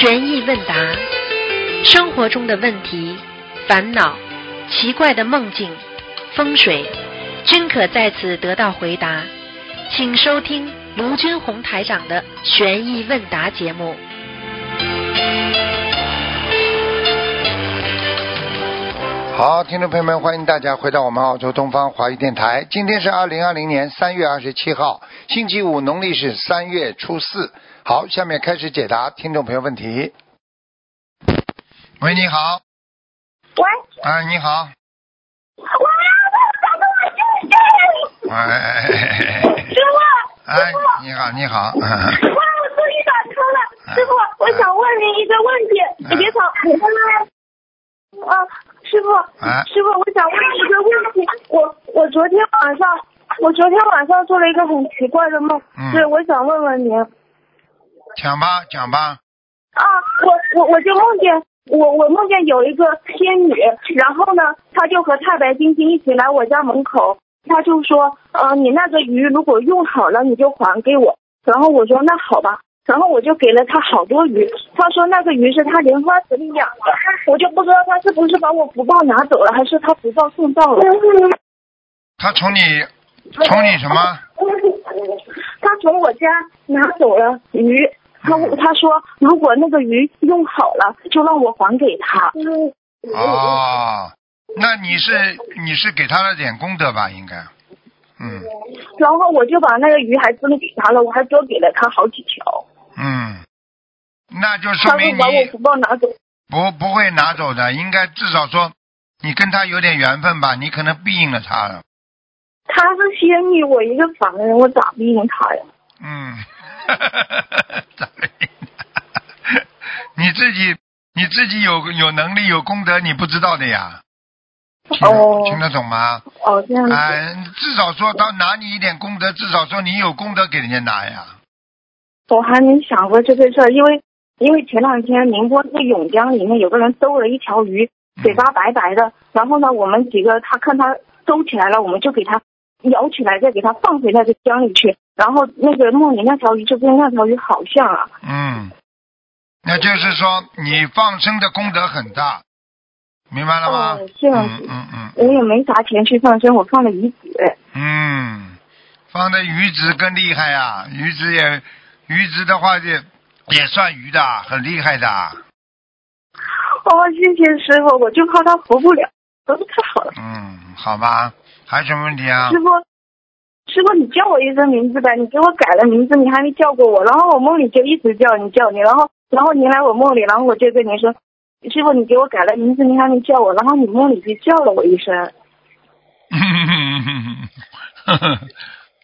悬疑问答，生活中的问题、烦恼、奇怪的梦境、风水，均可在此得到回答。请收听卢军红台长的悬疑问答节目。好，听众朋友们，欢迎大家回到我们澳洲东方华语电台。今天是二零二零年三月二十七号，星期五，农历是三月初四。好，下面开始解答听众朋友问题。喂，你好。喂。啊，你好。我要打喂。师傅。哎，你好，你好。哇，我终于打通了，师傅，我想问您一个问题，你别吵，你看看。啊，师傅。哎。师傅，我想问一个问题，我我昨天晚上，我昨天晚上做了一个很奇怪的梦，嗯对，我想问问您。讲吧，讲吧。啊，我我我就梦见我我梦见有一个仙女，然后呢，她就和太白金星一起来我家门口，她就说，呃，你那个鱼如果用好了，你就还给我。然后我说那好吧，然后我就给了她好多鱼，她说那个鱼是她莲花池里养的，我就不知道她是不是把我福报拿走了，还是她福报送到了。他从你，从你什么？他从我家拿走了鱼，他他说如果那个鱼用好了，就让我还给他。哦，那你是你是给他了点功德吧？应该。嗯然后我就把那个鱼还真给他了，我还多给了他好几条。嗯，那就说明你说把我福报拿走。不不会拿走的，应该至少说你跟他有点缘分吧？你可能庇应了他了。他是仙女，我一个凡人，我咋庇应他呀？嗯？你自己你自己有有能力有功德，你不知道的呀。听、哦听得懂吗？哦，这样子。哎、至少说他拿你一点功德，至少说你有功德给人家拿呀。我还没想过这个事儿，因为因为前两天宁波那个甬江里面有个人兜了一条鱼，嘴巴白白的，然后呢，我们几个他看他兜起来了，我们就给他舀起来，再给他放回那个江里去，然后那个梦里那条鱼就跟那条鱼好像啊。嗯，那就是说你放生的功德很大，明白了吗？哦这样子嗯嗯嗯我也没啥钱去放生，我放了鱼子。嗯，放的鱼子更厉害啊、鱼子也鱼子的话也也算鱼的，很厉害的。哦，谢谢师傅，我就怕他活不了，都是太好了。嗯，好吧，还有什么问题啊师？傅，师傅，你叫我一声名字呗，你给我改了名字，你还没叫过我，然后我梦里就一直叫你叫你，然后然后您来我梦里，然后我就跟您说，师傅你给我改了名字，您还没叫我，然后你梦里就叫了我一声。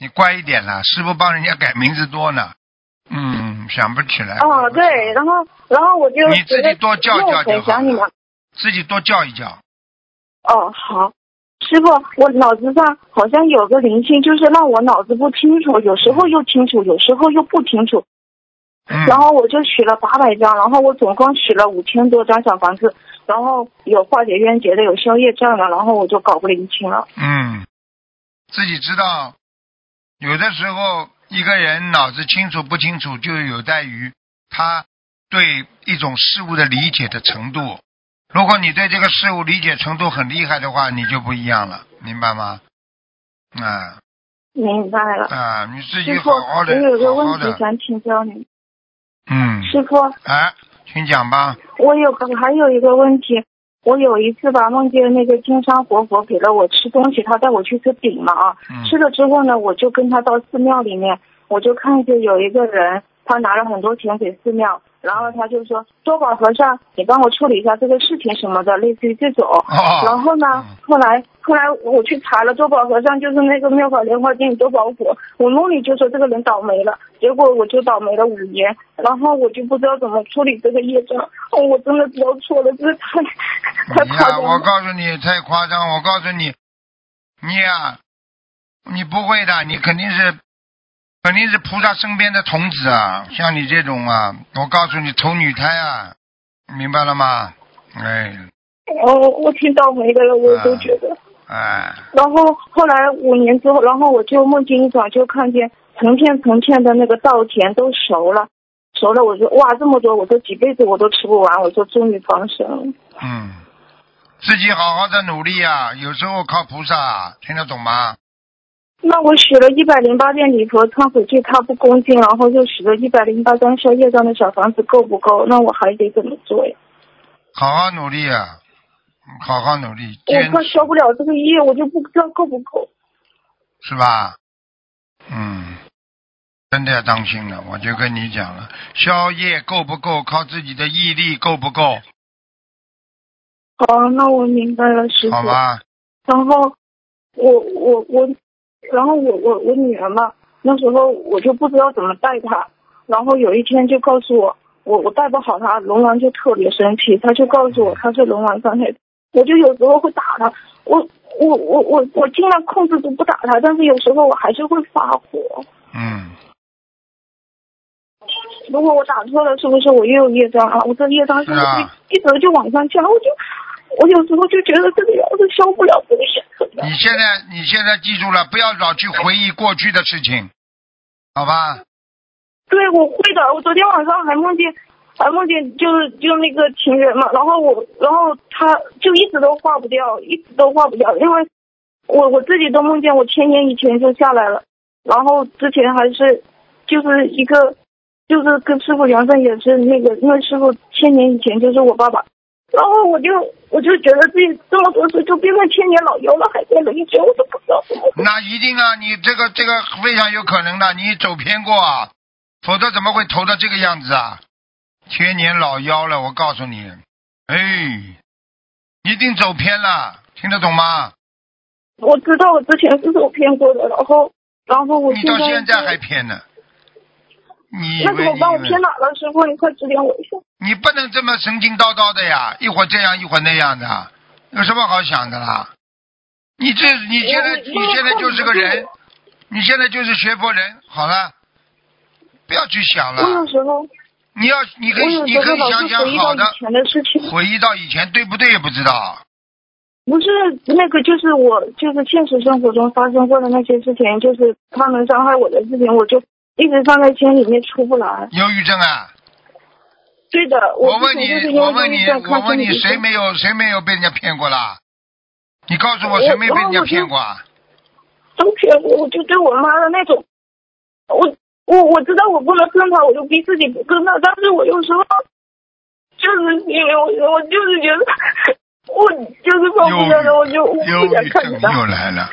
你乖一点啦，师傅帮人家改名字多呢。嗯，想不起来。哦，对，然后然后我就你自己多叫叫又就好想你了。自己多叫一叫。哦，好，师傅，我脑子上好像有个灵性，就是让我脑子不清楚，有时候又清楚，有时候又不清楚。嗯。然后我就取了八百张，然后我总共取了五千多张小房子，然后有化解冤结的，有消业障的，然后我就搞不灵清了。嗯，自己知道，有的时候一个人脑子清楚不清楚，就有待于他对一种事物的理解的程度。如果你对这个事物理解程度很厉害的话，你就不一样了，明白吗？啊。明白了，啊，你自己好好的我有，个问题想请教你，嗯，师傅，哎，请讲吧。我有个还有一个问题，我有一次吧梦见那个金山活佛给了我吃东西，他带我去吃饼嘛啊，嗯。吃了之后呢，我就跟他到寺庙里面，我就看见有一个人，他拿了很多钱给寺庙，然后他就说多宝和尚，你帮我处理一下这个事情什么的，类似于这种。哦，然后呢嗯，后来后来我去查了，多宝和尚就是那个妙法莲花经多宝佛，我梦里就说这个人倒霉了，结果我就倒霉了五年，然后我就不知道怎么处理这个业障，哦我真的知道错了，这是太 太夸张了。告诉你，太夸张。我告诉你，你呀、你不会的，你肯定是，肯定是菩萨身边的童子啊。像你这种啊，我告诉你，投女胎啊，明白了吗？哎我，我挺倒霉的了，我都觉得。哎，然后后来五年之后，然后我就梦境一转，就看见成片成片的那个稻田都熟了，熟了，我说哇这么多，我说几辈子我都吃不完，我说终于放生了。嗯，自己好好的努力啊，有时候靠菩萨，听得懂吗？那我许了一百零八遍礼佛忏悔，对他不恭敬，然后又许了一百零八张消业障的小房子，够不够？那我还得怎么做呀？好好努力啊，好好努力，我怕消不了这个业，我就不知道够不够。是吧？嗯，真的要当心了，我就跟你讲了，宵夜够不够，靠自己的毅力够不够，好，那我明白了，师傅好。吧？然后我我我，然后我我我女儿嘛，那时候我就不知道怎么带她，然后有一天就告诉我，我我带不好她，龙王就特别生气，他就告诉我她是龙王伤害，我就有时候会打她，我我我我我尽量控制住不打他，但是有时候我还是会发火。嗯，如果我打错了，是不是我又有业障啊？我这业障是不是一直就往上加？我就我有时候就觉得这个要是消不了这个业，怎么样你现在你现在记住了，不要老去回忆过去的事情，好吧？对，我会的。我昨天晚上还梦见，还梦见就是就那个情人嘛，然后我，然后他就一直都化不掉，一直都化不掉，因为我我自己都梦见我千年以前就下来了，然后之前还是就是一个就是跟师傅缘分也是那个，因为师傅千年以前就是我爸爸，然后我就我就觉得自己这么多岁就变成千年老妖了，还在了一觉，我都不知道怎么。那一定啊，你这个这个非常有可能的，你走偏过啊，否则怎么会投到这个样子啊？千年老妖了，我告诉你，哎，一定走偏了，听得懂吗？我知道我之前是走偏过的，然后然后我你到现在还偏呢，你那怎么办？我偏哪了？师傅，你快指点我一下。你不能这么神经叨叨的呀，一会儿这样一会儿那样的，有什么好想的啦？你这你现在你现在就是个人，你现在就是学佛人，好了，不要去想了。时候，你要你可以你可以想想好的回忆到以前对不对也不知道。不是那个，就是我就是现实生活中发生过的那些事情，就是他们伤害我的事情，我就一直放在圈里面出不来。忧郁症啊！对的，之我问你我问你，我问你，谁没有谁没有被人家骗过啦？你告诉我，谁没被人家骗过啊？都骗过，我就对我妈的那种，我我我知道我不能跟她，我就逼自己不跟她，但是我有时候就是因为我我就是觉得我就是放不下的，我就我忧不想郁症看着她。又来了，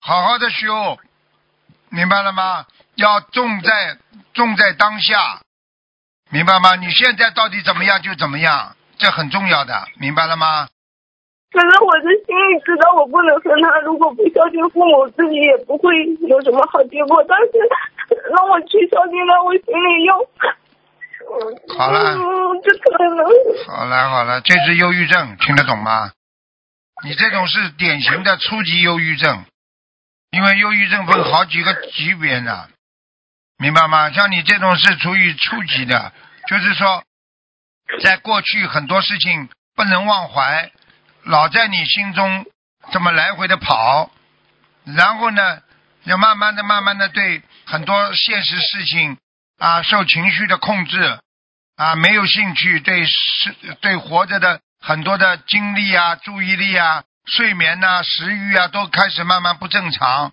好好的修，明白了吗？要重在重在当下，明白吗？你现在到底怎么样就怎么样，这很重要的，明白了吗？可是我的心里知道我不能和他，如果不孝敬父母，自己也不会有什么好结果。但是 让我去孝敬他，我心里又，嗯好了嗯，这可能好了好了，这是忧郁症，听得懂吗？你这种是典型的初级忧郁症，因为忧郁症分好几个级别呢，明白吗？像你这种是处于初级的，就是说，在过去很多事情不能忘怀，老在你心中这么来回的跑，然后呢，要慢慢的、慢慢的对很多现实事情啊受情绪的控制，啊没有兴趣，对是对活着的很多的精力啊、注意力啊、睡眠呐、食欲啊都开始慢慢不正常，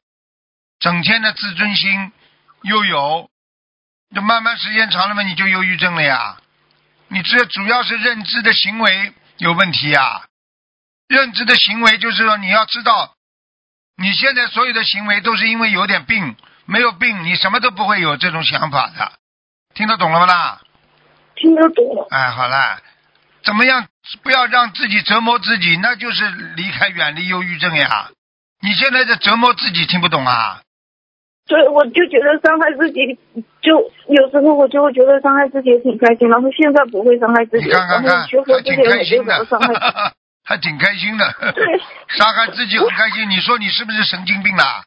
整天的自尊心又有，就慢慢时间长了嘛，你就忧郁症了呀。你这主要是认知的行为有问题呀。认知的行为就是说，你要知道，你现在所有的行为都是因为有点病，没有病你什么都不会有这种想法的，听得懂了吗啦？听得懂了。哎，好啦，怎么样？不要让自己折磨自己，那就是离开、远离忧郁症呀。你现在在折磨自己，听不懂啊？对，我就觉得伤害自己，就有时候我就会觉得伤害自己也挺开心，然后现在不会伤害自己，你看看看然后学，佛还挺之前我就开心的怎么伤害自己。还挺开心的。对伤害自己很开心，你说你是不是神经病啦？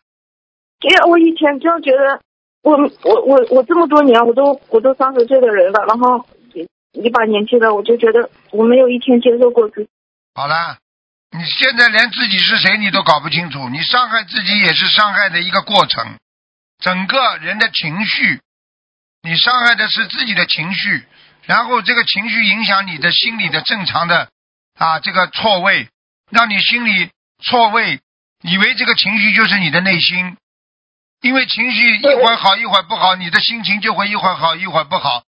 因为我以前就觉得我我我我这么多年我都我都三十岁的人了，然后一一把年纪了，我就觉得我没有一天接受过自己。好了，你现在连自己是谁你都搞不清楚，你伤害自己也是伤害的一个过程。整个人的情绪你伤害的是自己的情绪，然后这个情绪影响你的心理的正常的啊这个错位，让你心里错位，以为这个情绪就是你的内心，因为情绪一会儿好一会儿不好，你的心情就会一会儿好一会儿不好，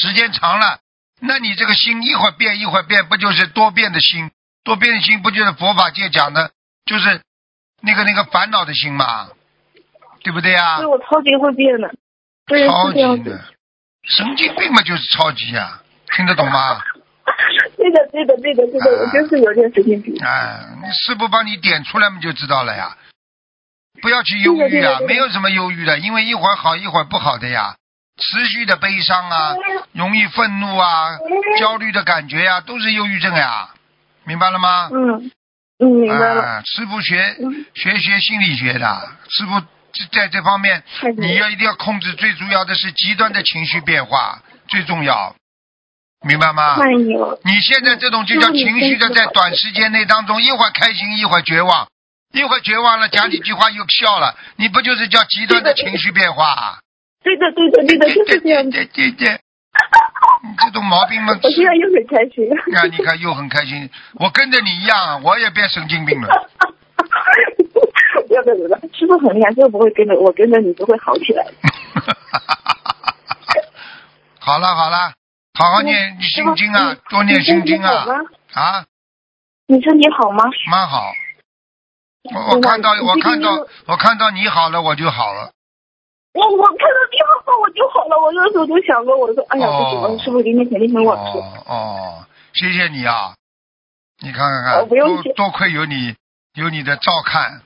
时间长了，那你这个心一会儿变一会儿变，不就是多变的心？多变的心不就是佛法界讲的，就是那个那个烦恼的心嘛，对不对呀、对我超级会变的，对，超级的。，神经病嘛就是超级呀、听得懂吗？对的，对的，对的，对的，我就是有点神经病。哎，你师傅帮你点出来嘛就知道了呀。不要去忧郁啊，没有什么忧郁的，因为一会儿好一会儿不好的呀。持续的悲伤啊，容易愤怒啊，焦虑的感觉呀、都是忧郁症呀，明白了吗？嗯嗯，明白了。啊，师傅学嗯学学心理学的，师傅在这方面你要一定要控制，最主要的是极端的情绪变化最重要，明白吗？你现在这种就叫情绪的，在短时间内当中，一会儿开心，一会儿绝望，一会儿绝望了，讲几句话又笑了，你不就是叫极端的情绪变化啊？对的，对的，对的，就是这样。对对对，你这种毛病嘛，我现在又很开心。啊，你看又很开心，我跟着你一样啊，我也变神经病了。不要不要不要，师傅很厉害，师傅不会跟着我，跟着你就会好起来。好了好了，好好念心经啊，多念心经啊？啊，你身体好吗？蛮好。我我看到我看到我看到你好了，我就好了。我我看到你好我就好了，我那时候就想过，我说哎呀，不行，师傅今天肯定很晚吃。哦哦，谢谢你啊！你看看看，多亏有你有你的照看，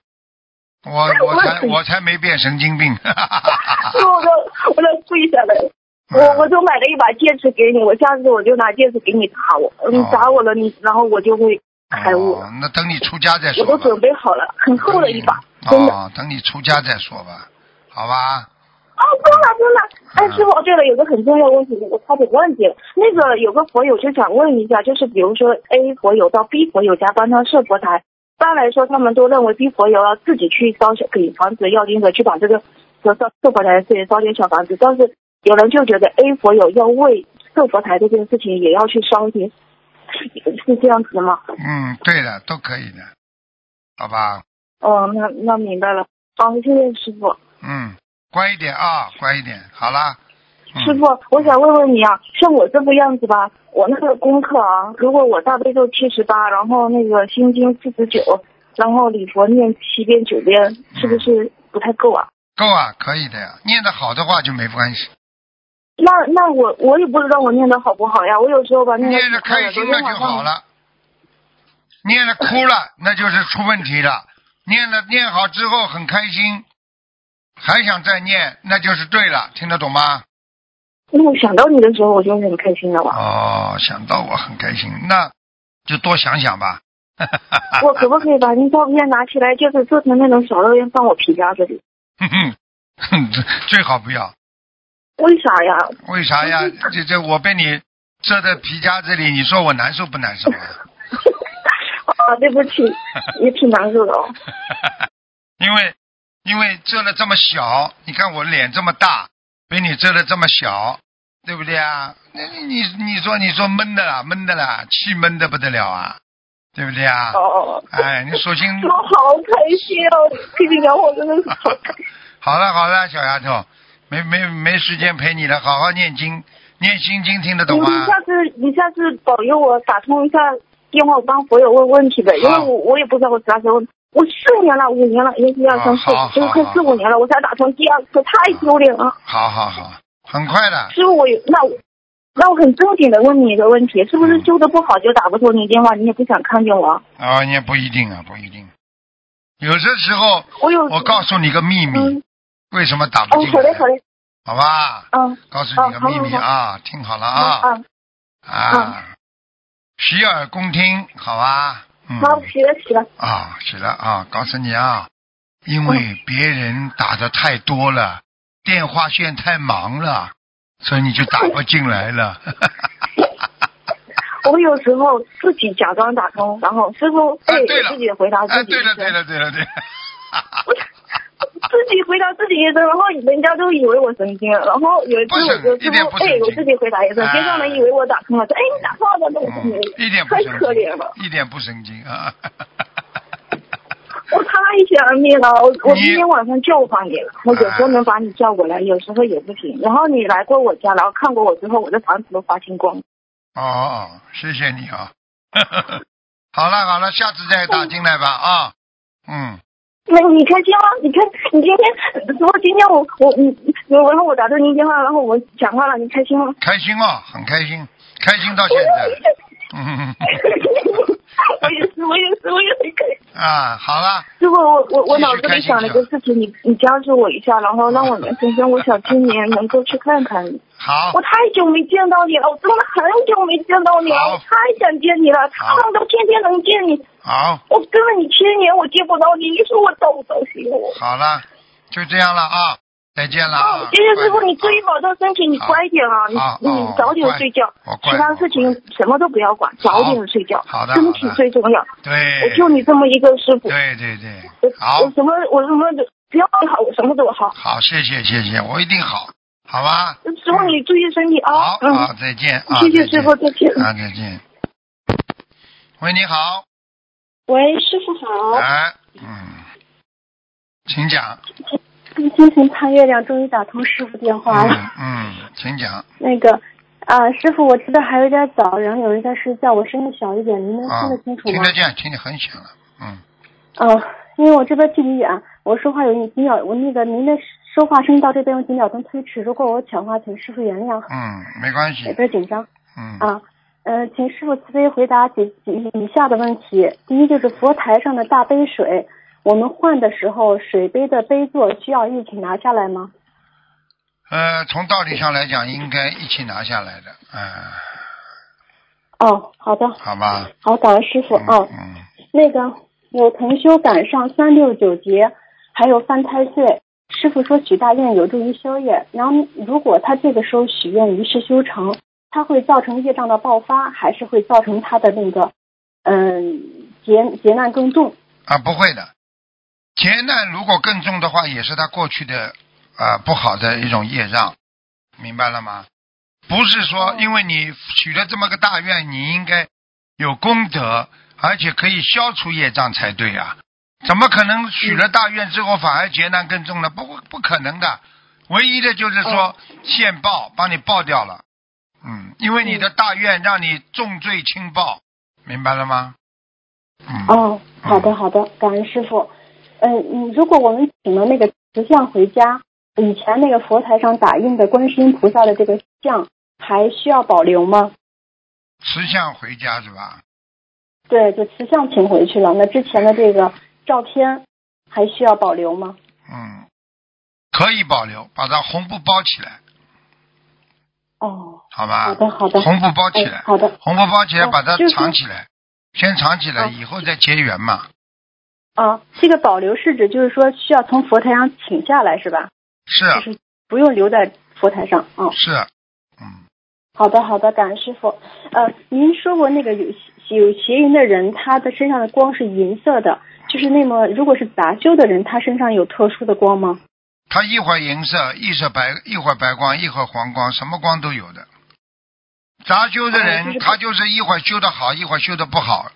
我我才我才没变神经病。哈哈哈，我都我都跪下来，了我我就买了一把戒指给你，我下次我就拿戒指给你打我，你哦砸我了你，然后我就会开悟。哦，那等你出家再说我。都准备好了，很厚的一把，真的。哦，等你出家再说吧，好吧？哦，真的真的。哎，嗯师傅，对了，有个很重要的问题，我差点忘记了。那个有个佛友就想问一下，就是比如说 A 佛友到 B 佛友家帮他设佛台，一般来说他们都认为 B 佛友要自己去烧小给房子要经者去把这个和烧设佛台自己烧点小房子，但是有人就觉得 A 佛友要为设佛台这件事情也要去烧一点，是这样子的吗？嗯，对的，都可以的，好吧？哦，那那明白了。好，谢谢师傅。嗯，乖一点啊，乖一点，好啦。嗯、师傅，我想问问你啊，像我这副样子吧，我那个功课啊，如果我大悲咒七十八，然后那个心经四十九，然后礼佛念七遍九遍，是不是不太够啊？够啊，可以的呀。念得好的话就没关系，那那我我也不知道我念的好不好呀，我有时候吧那个念得开心了就好了。念了哭了，那就是出问题了。念了念好之后很开心，还想再念，那就是对了，听得懂吗？那我想到你的时候，我就很开心了吧？哦，想到我很开心，那就多想想吧。我可不可以把您照片拿起来，就是做成那种小乐园放我皮夹子里？哼哼，哼最好不要。为啥呀？为啥呀？这这我被你遮在皮夹子里，你说我难受不难受啊？啊，对不起，也挺难受的哦。因为因为遮了这么小，你看我脸这么大，被你遮的这么小，对不对啊？那你你你说你说闷的啦，闷的啦，气闷的不得了啊，对不对啊？哦哦，哎，你索性我好开心哦！跟你聊，我真的是好开心。好了好了，小丫头，没没没时间陪你了，好好念经，念心经，听得懂吗你？下次你下次保佑我打通一下电话，我帮佛友问问题呗，因为我我也不知道我啥时候，我四年了，五年了，一、二、三、四好好，就是快四五年了，我才打通第二次，太丢脸了。好好好，很快的。师傅，我有那我那我很正经的问你一个问题，是不是修的不好就打不通你电话，你也不想看见我？啊，也不一定啊，不一定。有些时候，我有我告诉你个秘密，嗯为什么打不哦，进来？好嘞好嘞，好吧，嗯告诉你个秘密啊，听好了啊啊啊，啊，洗耳恭听，好吧？嗯，好，起了起了，啊，起了啊，告诉你啊，因为别人打的太多了，电话线太忙了，所以你就打不进来了。我有时候自己假装打通，然后师傅哎对了。自己回答哎，自己一声。对了对了对了对了，自己回答自己一声，然后人家都以为我神经了。然后有一次我就一点不神哎，我自己回答一声，哎街上人以为我打通了，说哎你打通了，那我一点不太可怜了，，一点不神经啊！我太想你了，我我你今天晚上叫上你了，我有时候能把你叫过来，有时候也不行。然后你来过我家，然后看过我之后，我的房子都发青光。哦，谢谢你啊！好了好了，下次再打进来吧啊！嗯，那你开心吗？你开你今天，如果今天我我你，然后我打通您电话，然后我讲话了，你开心吗？开心哦，很开心，开心到现在。嗯我也是，我也是，我也很开心。啊，好了，如果，我我我脑子里想了一个事情，你你加持我一下，然后让我们先生，我想今年能够去看看你。好。我，太久没见到你了，我真的很久没见到你了，我太想见你了，他们都天天能见你，好，我跟了你千年，我见不到你，你说我走不糟心我？好了，就这样了啊，再见了啊哦，！谢谢师傅，你注意保重身体，你乖一点啊，你你哦早点睡觉其他事情什么都不要管，早点睡觉，好的身体最重要。对，我就你这么一个师傅，对对对，我好。我什么我什么只要你好，我什么都好。好，谢谢谢谢，我一定好，好吧？师傅你注意身体啊好，嗯，好，再见啊！谢谢师傅，再见。啊，再见。喂，你好，喂，师傅好。哎，嗯，请讲，星星盼月亮，终于打通师傅电话了。嗯嗯，请讲那个啊，师傅，我知道还有点早，然后有人在睡觉，我声音小一点，您能啊听得清，楚吗听得？见，听得很响了，嗯，哦，因为我这边距离远，我说话有几秒，我那个您的说话声音到这边有几秒钟推迟，如果我抢话，请师傅原谅，嗯，没关系有，点紧张嗯，啊。呃，请师傅慈悲回答几几以下的问题。第一就是佛台上的大杯水，我们换的时候，水杯的杯座需要一起拿下来吗？呃，从道理上来讲，应该一起拿下来的，嗯，哦，好的，好吧，好，感恩师傅。嗯哦，嗯，那个有同修赶上三六九节，还有犯太岁。师傅说许大愿有助于消业，然后如果他这个时候许愿一事修成，他会造成业障的爆发，还是会造成他的那个嗯劫劫难更重？啊，不会的，劫难如果更重的话，也是他过去的啊、不好的一种业障，明白了吗？不是说哦因为你许了这么个大愿，你应该有功德，而且可以消除业障才对啊！怎么可能许了大愿之后反而劫难更重呢？不不可能的，唯一的就是说哦现报，帮你报掉了。嗯，因为你的大愿让你重罪轻报，明白了吗？嗯。哦，好的好的，感恩师傅。嗯嗯，如果我们请了那个石像回家，以前那个佛台上打印的观世音菩萨的这个像，还需要保留吗？慈像回家是吧？对，就石像请回去了。那之前的这个照片还需要保留吗？嗯，可以保留，把它红布包起来，哦，好吧？好的好的，红布包起来，哎好的，红布包起来，哦把它藏起来，先藏起来，哦以后再结缘嘛。啊，这个保留是指就是说需要从佛台上请下来是吧？是就是不用留在佛台上啊。是，嗯，好的，好的，感恩师傅。呃，您说过那个有有邪淫的人，他的身上的光是银色的，就是那么如果是杂修的人，他身上有特殊的光吗？他一会儿银色，一会儿白，一会儿白光，一会儿黄光，什么光都有的。杂修的人，哦就是他就是一会儿修的好，一会儿修的不好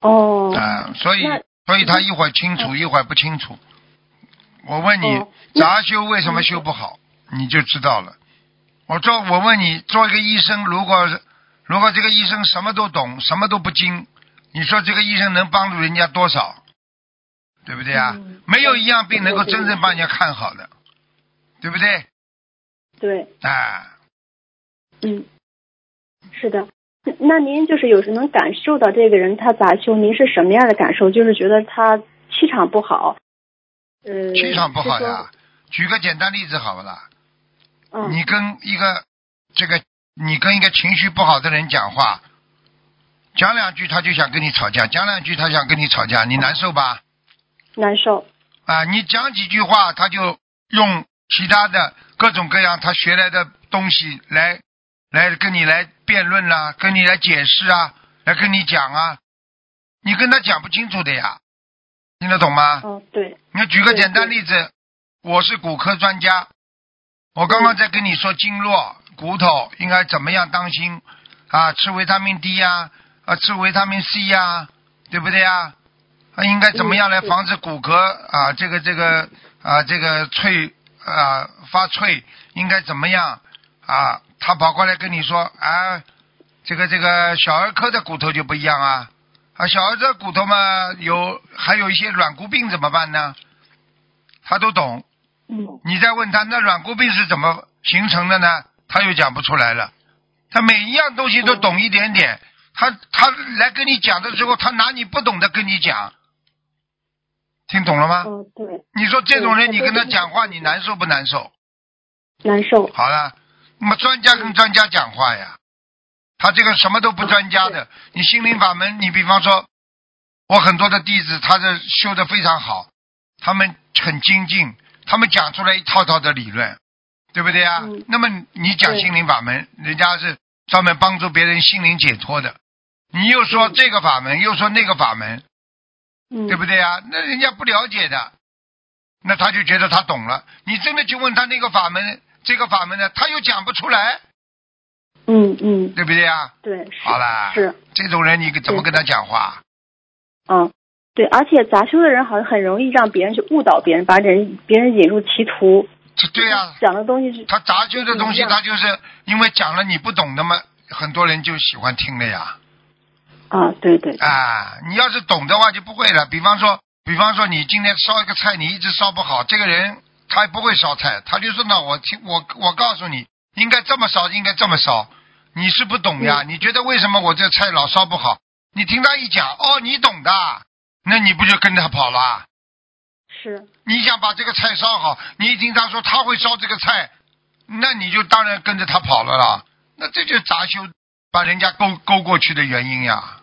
哦，啊、所以所以他一会儿清楚，一会儿不清楚。我问你，哦杂修为什么修不好，你就知道了。我做，我问你，做一个医生，如果如果这个医生什么都懂，什么都不精，你说这个医生能帮助人家多少？对不对啊？嗯没有一样病能够真正帮人家看好的，对不对？对，啊，嗯，是的。那那您就是有时能感受到这个人他咋修，您是什么样的感受？就是觉得他气场不好，呃，气场不好呀。举个简单例子好不啦？嗯，你跟一个这个你跟一个情绪不好的人讲话，讲两句他就想跟你吵架，讲两句他想跟你吵架，你难受吧？难受。啊，你讲几句话他就用其他的各种各样他学来的东西来来跟你来辩论啦，跟你来解释啊，来跟你讲啊，你跟他讲不清楚的呀，听得懂吗？哦，对，你举个简单例子，我是骨科专家，我刚刚在跟你说经络、骨头应该怎么样当心啊，吃维他命 D 呀、啊，吃维他命 C 呀、对不对呀？啊，应该怎么样来防止骨骼啊，这个这个啊，这个脆啊发脆，应该怎么样啊？他跑过来跟你说，啊，这个这个小儿科的骨头就不一样啊，啊，小儿的骨头嘛，有还有一些软骨病怎么办呢？他都懂。嗯你再问他，那软骨病是怎么形成的呢？他又讲不出来了。他每一样东西都懂一点点，他他来跟你讲的时候，他拿你不懂的跟你讲，听懂了吗？嗯对，你说这种人，你跟他讲话，你难受不难受？难受。好了，那么专家跟专家讲话呀，他这个什么都不专家的。你心灵法门，你比方说，我很多的弟子，他这修的非常好，他们很精进，他们讲出来一套套的理论，对不对啊？嗯那么你讲心灵法门，人家是专门帮助别人心灵解脱的，你又说这个法门，又说那个法门，嗯，对不对啊？那人家不了解的，那他就觉得他懂了。你真的去问他那个法门，这个法门呢，他又讲不出来，嗯嗯，对不对啊？对，是好啦，是，这种人你怎么跟他讲话？嗯，对，而且杂修的人好像很容易让别人去误导别人，把人别人引入歧途。这对呀、讲的东西是，他杂修的东西，他就是因为讲了你不懂的嘛，很多人就喜欢听了呀。啊，对对，啊，你要是懂的话就不会了。比方说，比方说你今天烧一个菜，你一直烧不好，这个人他也不会烧菜，他就说呢，我听我我告诉你，应该这么烧，应该这么烧。你是不懂呀？你觉得为什么我这菜老烧不好？你听他一讲，哦，你懂的，那你不就跟他跑了？是，你想把这个菜烧好，你一听他说他会烧这个菜，那你就当然跟着他跑了啦。那这就是杂修把人家勾勾过去的原因呀，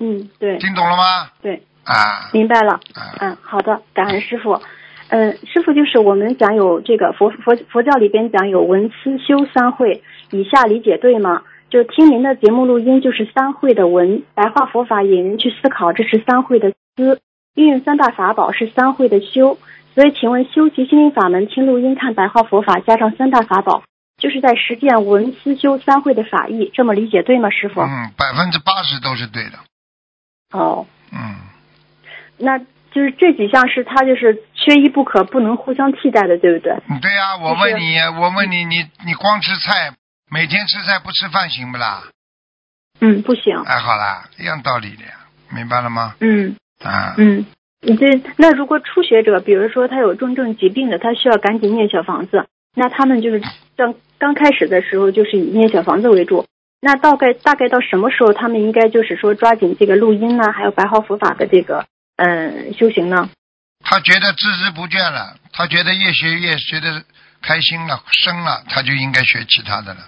嗯，对听懂了吗？对，啊明白了。啊，嗯，好的，感恩师傅。嗯，师傅就是我们讲有这个佛佛佛教里边讲有文思修三会，以下理解对吗？就听您的节目录音，就是三会的文，白话佛法引人去思考，这是三会的思，运用三大法宝是三会的修。所以，请问修习心灵法门，听录音看白话佛法，加上三大法宝，就是在实践文思修三会的法义，这么理解对吗，师傅？嗯，百分之八十都是对的。哦，嗯，那就是这几项是它就是缺一不可，不能互相替代的，对不对？对呀、我问你，我问你，你你光吃菜，每天吃菜不吃饭行不啦？嗯，不行。哎，好啦，一样道理的呀，明白了吗？嗯啊，嗯，你这那如果初学者，比如说他有重症疾病的，他需要赶紧念小房子，那他们就是像刚开始的时候就是以念小房子为主。那大概大概到什么时候，他们应该就是说抓紧这个录音呢，还有白毫佛法的这个嗯修行呢？他觉得孜孜不倦了，他觉得越学越学得开心了、深了，他就应该学其他的了。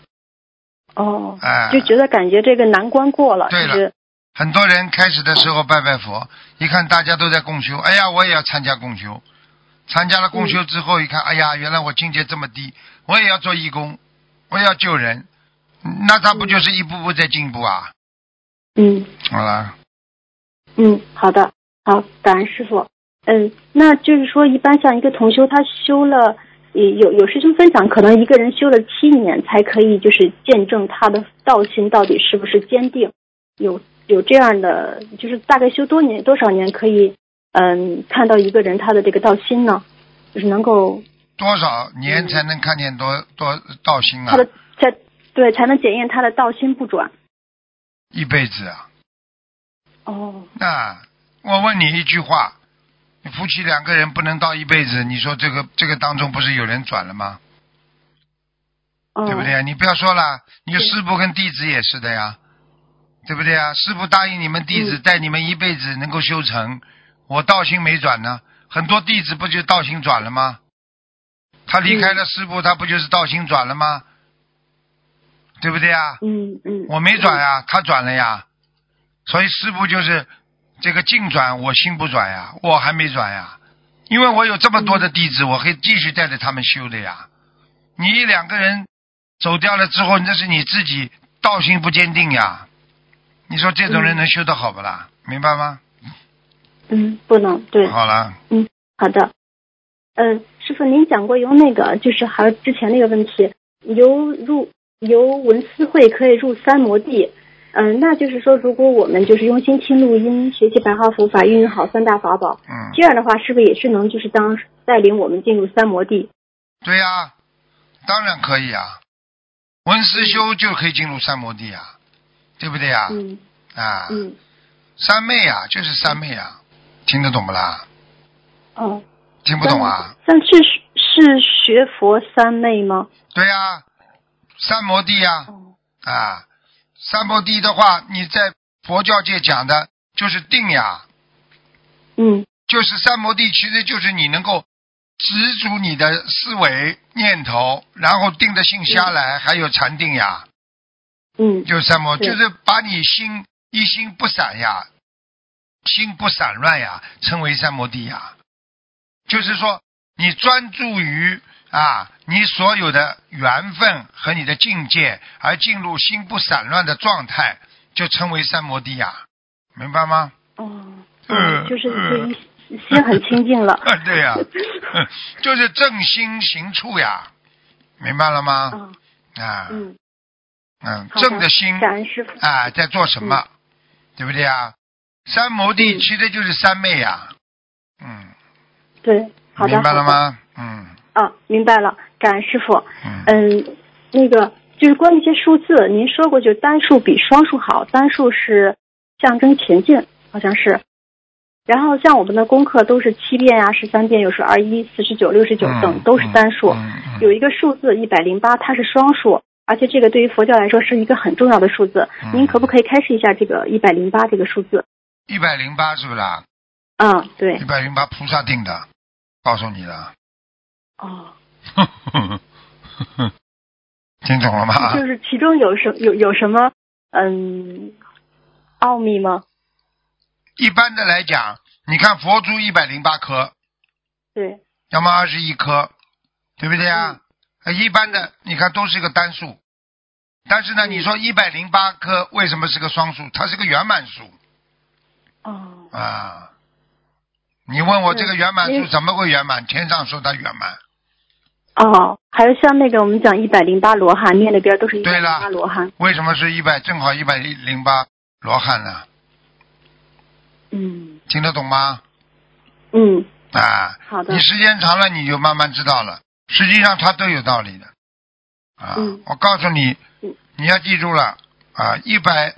哦，哎，就觉得感觉这个难关过了，对了就是很多人开始的时候拜拜佛，一看大家都在共修，哎呀，我也要参加共修。参加了共修之后，一看，哎呀，原来我境界这么低，我也要做义工，我也要救人，那他不就是一步步在进步啊？嗯好了，嗯，好的，好，感恩师傅。嗯，那就是说，一般像一个同修，他修了，有有有师兄分享，可能一个人修了七年才可以，就是见证他的道心到底是不是坚定。有有这样的，就是大概修多年多少年可以，嗯，看到一个人他的这个道心呢？就是能够多少年才能看见多多道心啊他？的在对才能检验他的道心不转。一辈子啊！哦，那我问你一句话：你夫妻两个人不能到一辈子，你说这个这个当中不是有人转了吗？哦，对不对？你不要说了，你师傅跟弟子也是的呀，对不对啊？师傅答应你们弟子嗯带你们一辈子能够修成，我道心没转呢，很多弟子不就道心转了吗？他离开了师傅，他不就是道心转了吗？对不对啊？嗯嗯，我没转呀，他转了呀，所以师傅就是这个净转，我心不转呀，我还没转呀，因为我有这么多的弟子，我可以继续带着他们修的呀。你一两个人走掉了之后，那是你自己道心不坚定呀。你说这种人嗯能修得好不啦？明白吗？嗯，不能对。好了，嗯好的，嗯，师傅，您讲过有那个，就是还有之前那个问题，由入由文思会可以入三摩地，嗯，那就是说，如果我们就是用心听录音，学习白话佛法，运用好三大法宝，嗯，这样的话，是不是也是能就是当带领我们进入三摩地？对呀、当然可以啊，文思修就可以进入三摩地啊，对不对呀、嗯啊，嗯三昧啊，就是三昧啊，听得懂不啦？哦，听不懂啊？但是是学佛三昧吗？对呀、三摩地呀、哦，啊，三摩地的话，你在佛教界讲的就是定呀，嗯。就是三摩地，其实就是你能够执着你的思维念头，然后定的性下来，还有禅定呀，嗯。就是三摩，就是把你心一心不散呀，心不散乱呀，称为三摩地呀。就是说，你专注于啊，你所有的缘分和你的境界，而进入心不散乱的状态，就称为三摩地呀，明白吗？哦，嗯就是就嗯心很清净了。啊，对呀、嗯 就是正心行处呀，明白了吗？啊啊，嗯，嗯，正的心。啊，在做什么，对不对呀？三摩地嗯其实就是三昧呀，嗯，对，好的，明白了？吗？嗯啊，明白了，感恩师傅。嗯，嗯，那个就是关于一些数字，您说过，就单数比双数好，单数是象征前进，好像是。然后像我们的功课都是七遍呀、十三遍，有时候二一、四十九、六十九等都是单数。有一个数字一百零八，它是双数，而且这个对于佛教来说是一个很重要的数字。嗯您可不可以开示一下这个一百零八这个数字？一百零八是不是啦？嗯，对一，百零八菩萨定的，告诉你的，哦，听懂了吗？就是其中有什有有什么嗯奥秘吗？一般的来讲，你看佛珠一百零八颗，对，要么二十一颗，对不对嗯啊？呃一般的你看都是个单数，但是呢，嗯你说一百零八颗为什么是个双数？它是个圆满数哦，啊。你问我这个圆满因为数怎么会圆满？天上说它圆满，哦，还有像那个我们讲一百零八罗汉，念那边都是一百零对了八罗汉。为什么是一百？正好一百零八罗汉呢？嗯听得懂吗？嗯，啊，好的你。时间长了，你就慢慢知道了。实际上它都有道理的。啊，嗯我告诉你嗯，你要记住了啊，一百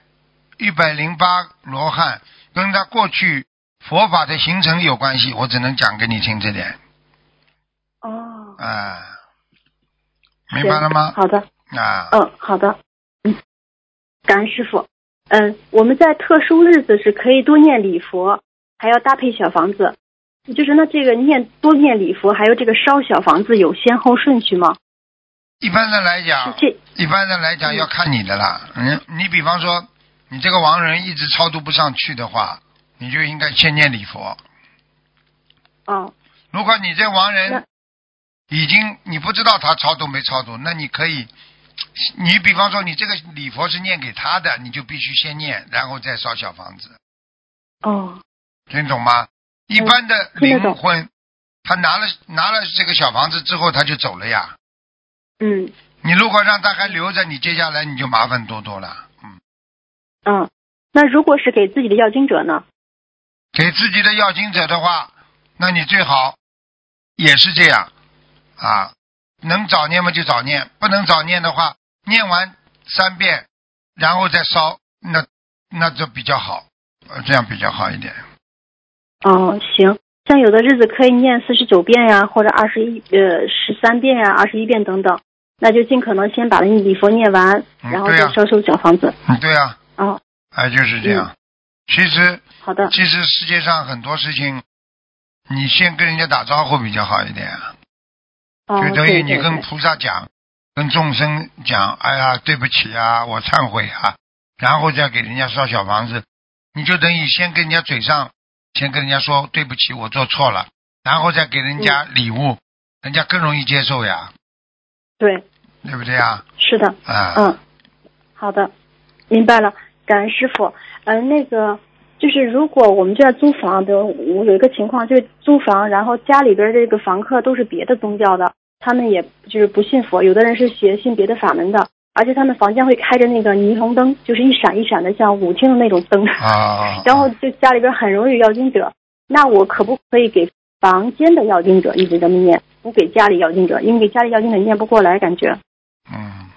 一百零八罗汉跟他过去佛法的形成有关系，我只能讲给你听这点。哦，啊，明白了吗？好的。啊，嗯，好的。嗯，感恩师傅。嗯，我们在特殊日子是可以多念礼佛，还要搭配小房子。就是那这个念多念礼佛，还有这个烧小房子有先后顺序吗？一般的来讲，这一般的来讲嗯要看你的啦。嗯，你比方说，你这个亡人一直超度不上去的话，你就应该先念礼佛。哦如果你这亡人已经你不知道他超度没超度，那你可以，你比方说你这个礼佛是念给他的，你就必须先念，然后再烧小房子，哦听懂吗？一般的灵魂，他拿了拿了这个小房子之后他就走了呀。嗯你如果让他还留着，你接下来你就麻烦多多了。嗯，嗯。那如果是给自己的要经者呢？给自己的要经者的话，那你最好也是这样啊，能早念嘛就早念，不能早念的话，念完三遍，然后再烧，那那就比较好，呃，这样比较好一点。哦，行。像有的日子可以念四十九遍呀，或者二十一呃十三遍呀，二十一遍等等，那就尽可能先把那礼佛念完，然后再烧收小房子。嗯，对啊，哦，哎，就是这样。其实好的。其实世界上很多事情，你先跟人家打招呼比较好一点啊。哦，就等于你跟菩萨讲，跟众生讲，哎呀，对不起啊，我忏悔啊，然后再给人家烧小房子，你就等于先跟人家嘴上，先跟人家说对不起，我做错了，然后再给人家礼物，人家更容易接受呀，对，对不对呀？是的，啊，嗯，好的，明白了，感恩师傅。嗯、那个就是如果我们这儿租房的，我有一个情况，就是租房，然后家里边这个房客都是别的宗教的，他们也就是不信佛，有的人是学信别的法门的，而且他们房间会开着那个霓虹灯，就是一闪一闪的，像舞厅的那种灯，啊，然后就家里边很容易要经者。那我可不可以给房间的要经者一直这么念，不给家里要经者，因为给家里要经者念不过来，感觉。嗯，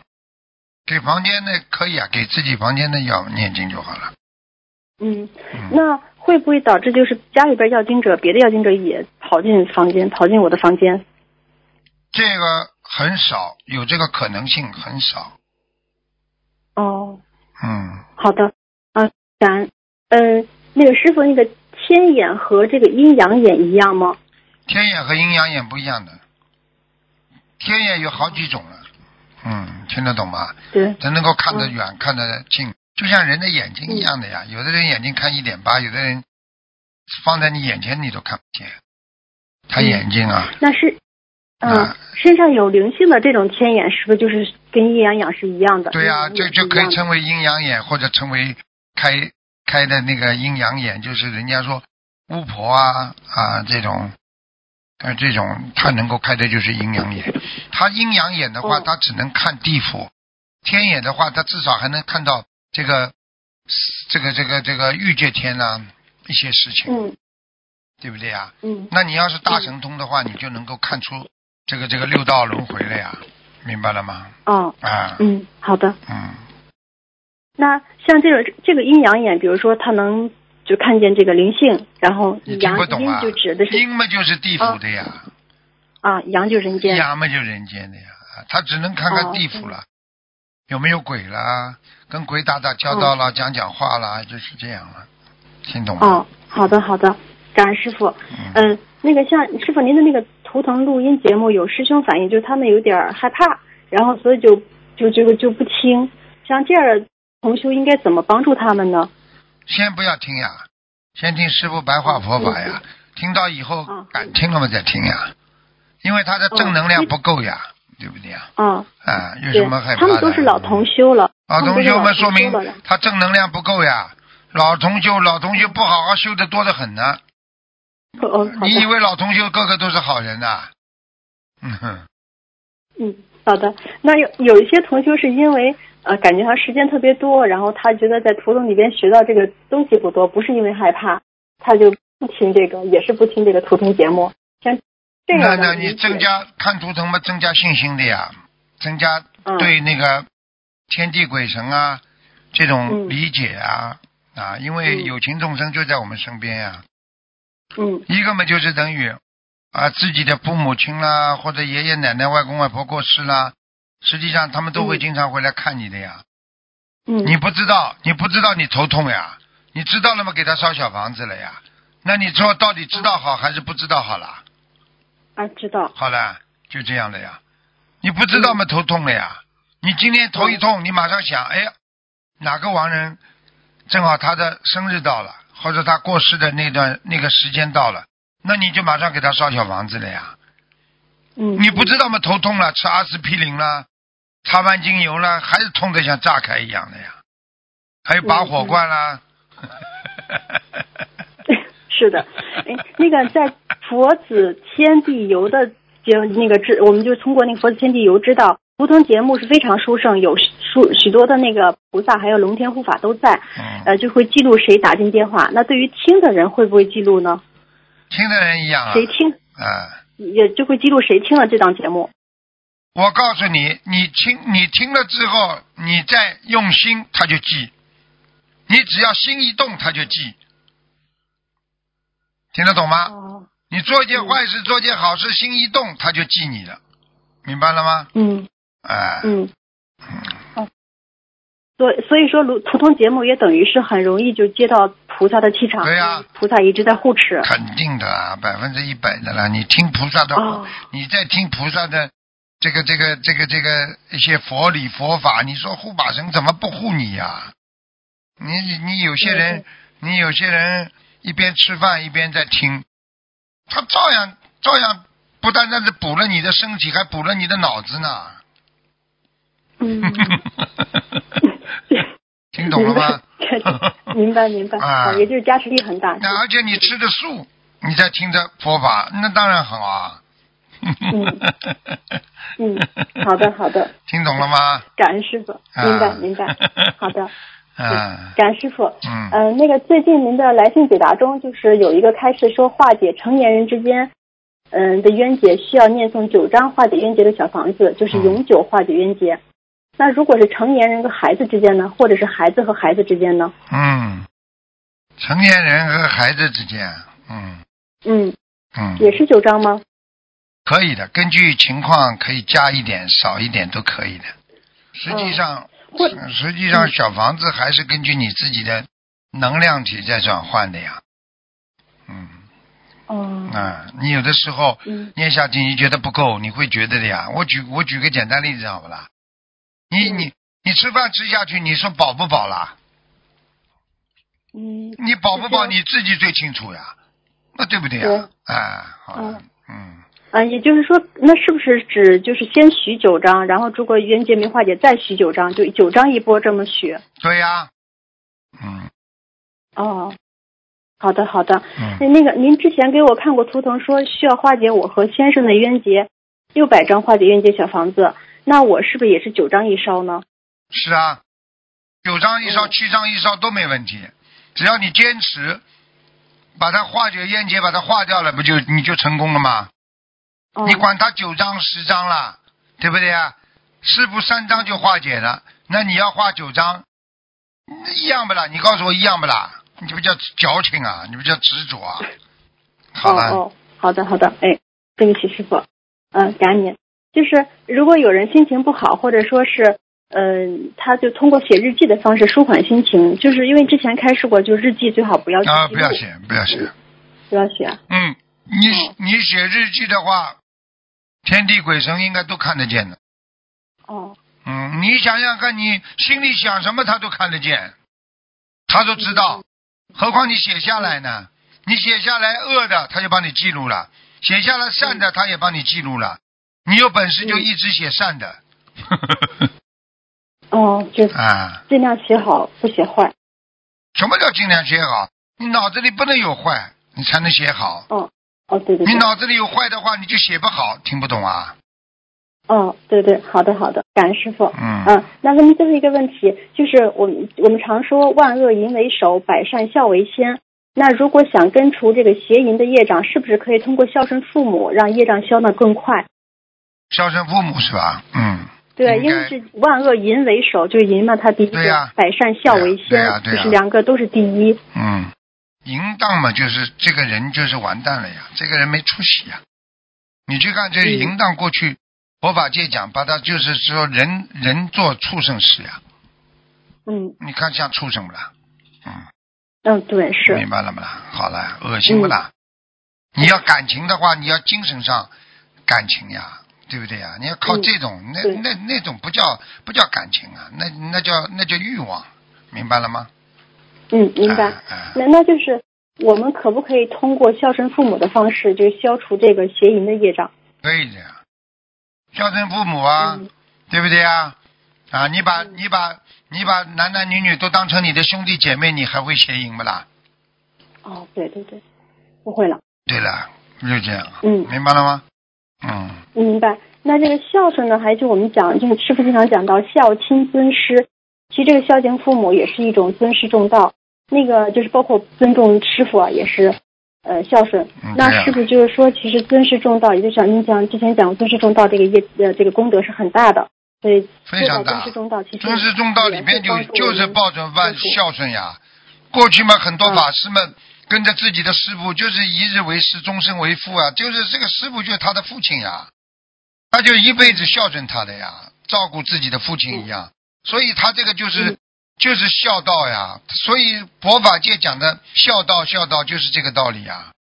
给房间的可以啊，给自己房间的要念经就好了。嗯，嗯，那会不会导致就是家里边要经者，别的要经者也跑进房间，跑进我的房间？这个很少，有这个可能性很少。哦，嗯，好的，啊，感恩。嗯，那个师傅，那个天眼和这个阴阳眼一样吗？天眼和阴阳眼不一样的，天眼有好几种了。嗯，听得懂吗？对，咱能够看得远，看得近，就像人的眼睛一样的呀。有的人眼睛看一点八，有的人放在你眼前你都看不见。他眼睛啊，那是，嗯、啊身上有灵性的这种天眼，是不是就是跟阴阳眼是一样的？对呀、阴阳这就可以称为阴阳眼，或者称为开开的那个阴阳眼，就是人家说巫婆啊啊这种，呃这种他能够开的就是阴阳眼。他阴阳眼的话，哦他只能看地府；天眼的话，他至少还能看到这个这个这个这个欲界天呐、一些事情，嗯对不对呀？嗯那你要是大神通的话，你就能够看出这个这个六道轮回了呀，明白了吗？哦啊，嗯，好的。嗯。那像这个这个阴阳眼，比如说他能就看见这个灵性，然后你听阳阴不懂啊？就指的是阴嘛就是地府的呀，啊，阳就是人间。阳嘛就人间的呀，他只能看看哦地府了，有没有鬼啦，跟鬼打打交道啦，讲讲话啦，就是这样了，听懂吗？哦，好的好的，感恩师傅。嗯，嗯，那个像师傅您的那个图腾录音节目，有师兄反映，就是他们有点儿害怕，然后所以就就就就不听。像这样的同修应该怎么帮助他们呢？先不要听呀，先听师傅白话佛法呀，听到以后嗯敢听了嘛再听呀，因为他的正能量不够呀，对不对啊？嗯，啊，有什么害怕的？他们都是老同修了，老同修们说明他正能量不够呀。老同修，老同修不好好修的多得很呢。哦，好你以，为老同修个个都是好人呐、嗯哼，嗯，好的。那有有一些同修是因为呃感觉他时间特别多，然后他觉得在图腾里边学到这个东西不多，不是因为害怕，他就不听这个，也是不听这个图腾节目。像这那那你增加看图腾嘛，增加信心的呀，增加嗯对那个天地鬼神啊这种嗯理解啊、啊，因为嗯有情众生就在我们身边呀、嗯一个嘛就是等于啊自己的父母亲啦，或者爷爷奶奶、外公外婆过世啦，实际上他们都会嗯经常回来看你的呀。嗯你不知道，你不知道你头痛呀，你知道了嘛？给他烧小房子了呀。那你说到底知道好还是不知道好了？啊知道好了，就这样了呀。你不知道吗，头痛了呀。你今天头一痛，你马上想，哎呀，哪个亡人正好他的生日到了，或者他过世的那段那个时间到了，那你就马上给他烧小房子了呀。嗯你不知道吗，头痛了，吃阿司匹林了，擦完精油了，还是痛得像炸开一样的呀。还有拔火罐啦。是的，哎，那个在佛子天地游的节那个知，我们就通过那个佛子天地游知道，图腾节目是非常殊胜，有数许多的那个菩萨还有龙天护法都在，嗯，呃，就会记录谁打进电话。那对于听的人会不会记录呢？听的人一样啊。谁听啊，也就会记录谁听了这档节目。我告诉你，你听你听了之后，你再用心，他就记。你只要心一动，他就记。听得懂吗？哦，你做一件坏事，做件好事，心一动，他就记你了，明白了吗？嗯哎、嗯。哦所所以说，如图通节目也等于是很容易就接到菩萨的气场，对呀菩萨一直在护持。肯定的啊，百分之一百的啦。你听菩萨的你在听菩萨的这个这个这个这个一些佛理佛法，你说护法神怎么不护你呀、你你有些人，你有些人一边吃饭一边在听，他照样照样不单单是补了你的身体，还补了你的脑子呢。嗯。听懂了吗？明白明白，啊也就是加持力很大。那而且你吃的素，你在听着佛法，那当然好啊。嗯嗯，好的好的，听懂了吗？感恩师傅，啊明白明白，好的，嗯感恩师傅。嗯呃，那个最近您的来信解答中，就是有一个开示说化解成年人之间，嗯、的冤结需要念诵九章化解冤结的小房子，就是永久化解冤结。那如果是成年人和孩子之间呢，或者是孩子和孩子之间呢？嗯，成年人和孩子之间，嗯嗯，嗯，也是九章吗？可以的，根据情况可以加一点、少一点都可以的。实际上，或实际上小房子还是根据你自己的能量体在转换的呀。嗯哦，啊，你有的时候嗯念下去，你觉得不够，你会觉得的呀。我举我举个简单例子好不啦？你嗯你你吃饭吃下去，你说饱不饱啦？嗯你饱不饱你自己最清楚呀，那对不对呀？啊哎，好了嗯，嗯，啊，也就是说，那是不是指就是先许九张，然后如果冤结没化解再许九张，就九张一波这么许？对呀，嗯哦，好的好的。嗯，那那个，您之前给我看过图腾，说需要化解我和先生的冤结，六百张化解冤结小房子，那我是不是也是九张一烧呢？是啊，九张一烧、嗯七张一烧都没问题，只要你坚持，把它化解冤结，把它化掉了，不就你就成功了吗？哦你管他九张十张了，对不对啊？师傅三张就化解了，那你要画九张，一样不啦？你告诉我一样不啦？你不叫矫情啊？你不叫执着啊？好了，哦哦，好的好的，哎，对不起师傅，嗯、感恩您。就是如果有人心情不好，或者说是，嗯、他就通过写日记的方式舒缓心情，就是因为之前开示过，就日记最好不要写啊，不要写，不要写。不要写。嗯，你哦你写日记的话，天地鬼神应该都看得见的。哦，嗯，你想想看，你心里想什么，他都看得见，他都知道。何况你写下来呢？你写下来恶的，他就帮你记录了；写下来善的，他也帮你记录了。你有本事就一直写善的。哦，就啊，尽量写好，不写坏。什么叫尽量写好？你脑子里不能有坏，你才能写好。哦，哦，对对对，你脑子里有坏的话，你就写不好，听不懂啊？哦，对对，好的好的，感恩师傅。嗯，嗯，那问您最后一个问题，就是我们我们常说万恶淫为首，百善孝为先。那如果想根除这个邪淫的业障，是不是可以通过孝顺父母，让业障消得更快？孝顺父母是吧？嗯。对，因为是万恶淫为首，就是淫嘛，它第一个，百善孝为先，就是两个都是第一。嗯，淫荡嘛，就是这个人就是完蛋了呀，这个人没出息呀。你去看这嗯淫荡，过去佛法界讲，把他就是说人人做畜生事呀。嗯你看像畜生不啦？嗯，嗯，对，是明白了不啦？好了，恶心不啦？你要感情的话，你要精神上感情呀，对不对呀？你要靠嗯这种，那那那种不叫不叫感情啊，那那叫那叫欲望，明白了吗？嗯，明白。那那就是我们可不可以通过孝顺父母的方式，就消除这个邪淫的业障？可以的呀，孝顺父母啊，嗯对不对呀？啊，你把嗯你把你把男男女女都当成你的兄弟姐妹，你还会邪淫不啦？哦，对对对，不会了。对了，就这样，嗯明白了吗？嗯，明白。那这个孝顺呢，还就我们讲，就是师傅经常讲到孝亲尊师。其实这个孝敬父母也是一种尊师重道，那个就是包括尊重师傅啊，也是呃孝顺。嗯那是不是就是说，其实尊师重道，也就像您讲之前讲尊师重道这个业呃这个功德是很大的，所以非常大尊师重道，其实尊师重道里面就就是人抱着万孝顺呀。过去嘛，很多嗯法师们跟着自己的师傅，就是一日为师，终身为父啊，就是这个师傅就是他的父亲呀，他就一辈子孝顺他的呀，照顾自己的父亲一样，所以他这个就是、嗯就是孝道呀。所以佛法界讲的孝道，孝道就是这个道理呀。嗯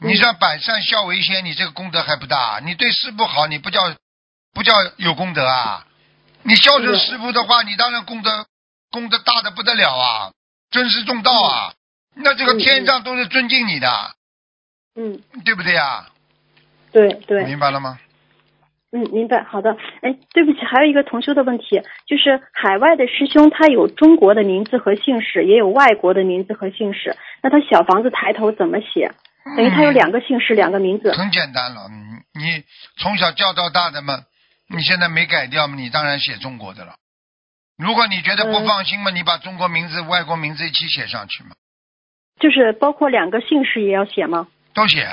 你像百善孝为先，你这个功德还不大。你对师傅好，你不叫不叫有功德啊？你孝顺师傅的话，你当然功德功德大的不得了啊，尊师重道啊。那这个嗯天上都是尊敬你的，嗯，对不对呀？对对，明白了吗？嗯，明白，好的。哎，对不起，还有一个同修的问题，就是海外的师兄他有中国的名字和姓氏，也有外国的名字和姓氏，那他小房子抬头怎么写？等于他有两个姓氏，两个名字。很简单了，你你从小叫到大的嘛，你现在没改掉嘛，你当然写中国的了。如果你觉得不放心嘛，你把中国名字、外国名字一起写上去嘛。就是包括两个姓氏也要写吗？都写，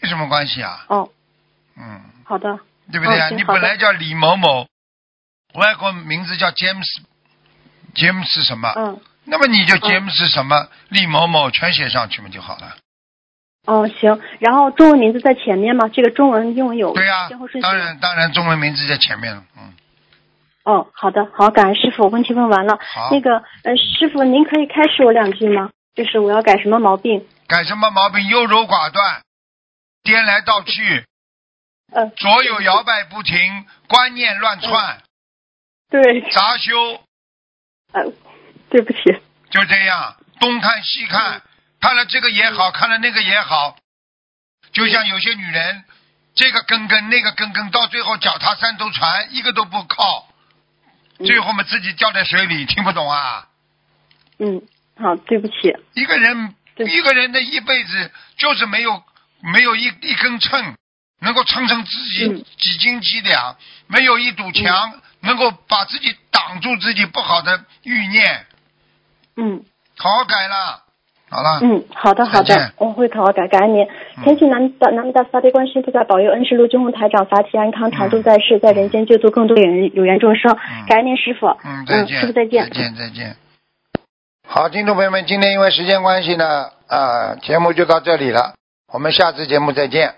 有什么关系啊？哦，嗯，好的。对不对啊？你本来叫李某某，外国名字叫 James，James 什么？嗯，那么你就 James 什么李某某全写上去嘛就好了。哦，行。然后中文名字在前面吗？这个中文、英文有对呀、先后顺序？当然当然中文名字在前面了，嗯，哦，好的，好，感恩师傅，问题问完了。好。那个，呃，师傅，您可以开示我两句吗？就是我要改什么毛病？改什么毛病？优柔寡断，颠来倒去，呃，左右摇摆不停，观念乱窜，对，杂修，呃，对不起，就这样东看西看，看了这个也好，看了那个也好，就像有些女人，这个跟跟那个跟跟，到最后脚踏三艘船，一个都不靠，嗯。最后我们自己掉在水里，听不懂啊？嗯，好，对不起，一个人一个人的一辈子就是没有没有一一根秤能够称称自己嗯几斤几两，没有一堵墙能够把自己挡住自己不好的欲念，嗯好好改了，好了，嗯，好的好的，我会好好改，感恩您。嗯恳请南无大南无大慈大悲观世音菩萨保佑恩师卢军宏台长法体安康，常驻在世，在人间救度更多有缘有缘众生。嗯感恩您师傅，嗯，再见，师傅再见。再见，再见。好，听众朋友们，今天因为时间关系呢，啊、节目就到这里了，我们下次节目再见。